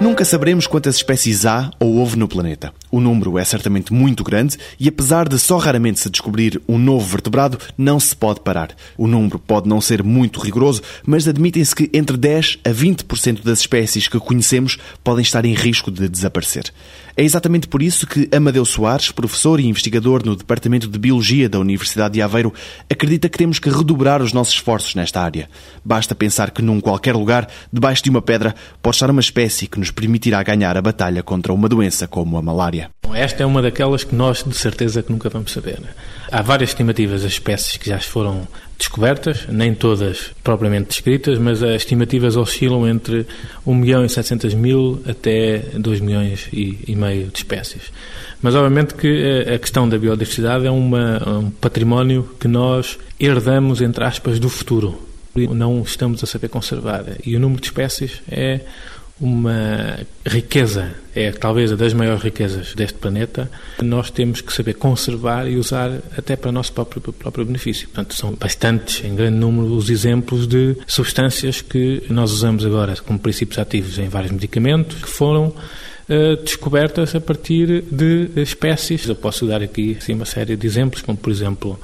Nunca saberemos quantas espécies há ou houve no planeta. O número é certamente muito grande e, apesar de só raramente se descobrir um novo vertebrado, não se pode parar. O número pode não ser muito rigoroso, mas admitem-se que entre 10 a 20% das espécies que conhecemos podem estar em risco de desaparecer. É exatamente por isso que Amadeu Soares, professor e investigador no Departamento de Biologia da Universidade de Aveiro, acredita que temos que redobrar os nossos esforços nesta área. Basta pensar que num qualquer lugar, debaixo de uma pedra, pode estar uma espécie que nos permitirá ganhar a batalha contra uma doença como a malária. Esta é uma daquelas que nós, de certeza, que nunca vamos saber. Há várias estimativas das espécies que já foram descobertas, nem todas propriamente descritas, mas as estimativas oscilam entre 1 milhão e 700 mil até 2 milhões e, meio de espécies. Mas, obviamente, que eh, a questão da biodiversidade é uma, um património que nós herdamos, entre aspas, do futuro. Não estamos a saber conservar. E o número de espécies é uma riqueza, é talvez a das maiores riquezas deste planeta, nós temos que saber conservar e usar até para o nosso próprio, próprio benefício. Portanto, são bastantes, em grande número, os exemplos de substâncias que nós usamos agora como princípios ativos em vários medicamentos que foram Uh, descobertas a partir de espécies. Eu posso dar aqui assim, uma série de exemplos, como por exemplo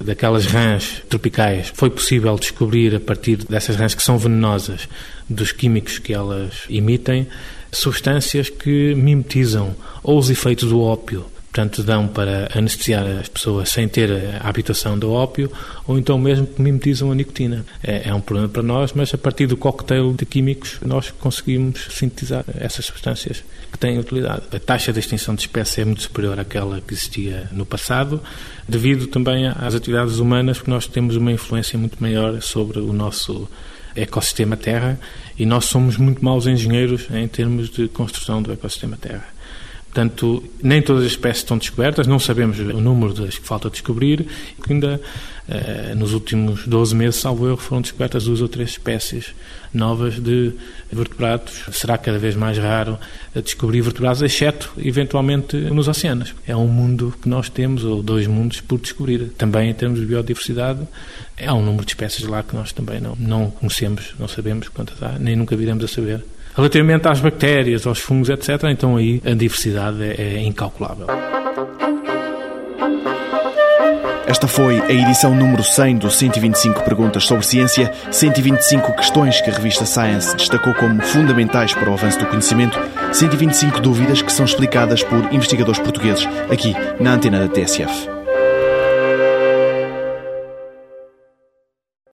daquelas rãs tropicais. Foi possível descobrir a partir dessas rãs que são venenosas, dos químicos que elas emitem, substâncias que mimetizam ou os efeitos do ópio portanto, dão para anestesiar as pessoas sem ter a habitação do ópio, ou então mesmo que mimetizam a nicotina. É, é, um problema para nós, mas a partir do cocktail de químicos nós conseguimos sintetizar essas substâncias que têm utilidade. A taxa de extinção de espécies é muito superior àquela que existia no passado, devido também às atividades humanas, porque nós temos uma influência muito maior sobre o nosso ecossistema Terra e nós somos muito maus engenheiros em termos de construção do ecossistema Terra. Portanto, nem todas as espécies estão descobertas, não sabemos o número das que falta descobrir, ainda eh, nos últimos 12 meses, salvo erro, foram descobertas duas ou três espécies novas de vertebrados. Será cada vez mais raro descobrir vertebrados, exceto, eventualmente, nos oceanos. É um mundo que nós temos, ou dois mundos, por descobrir. Também, em termos de biodiversidade, há um número de espécies lá que nós também não, não conhecemos, não sabemos quantas há, nem nunca viremos a saber. Relativamente às bactérias, aos fungos, etc., então aí a diversidade é, é incalculável. Esta foi a edição número 100 do 125 Perguntas sobre Ciência, 125 questões que a revista Science destacou como fundamentais para o avanço do conhecimento, 125 dúvidas que são explicadas por investigadores portugueses aqui na antena da TSF.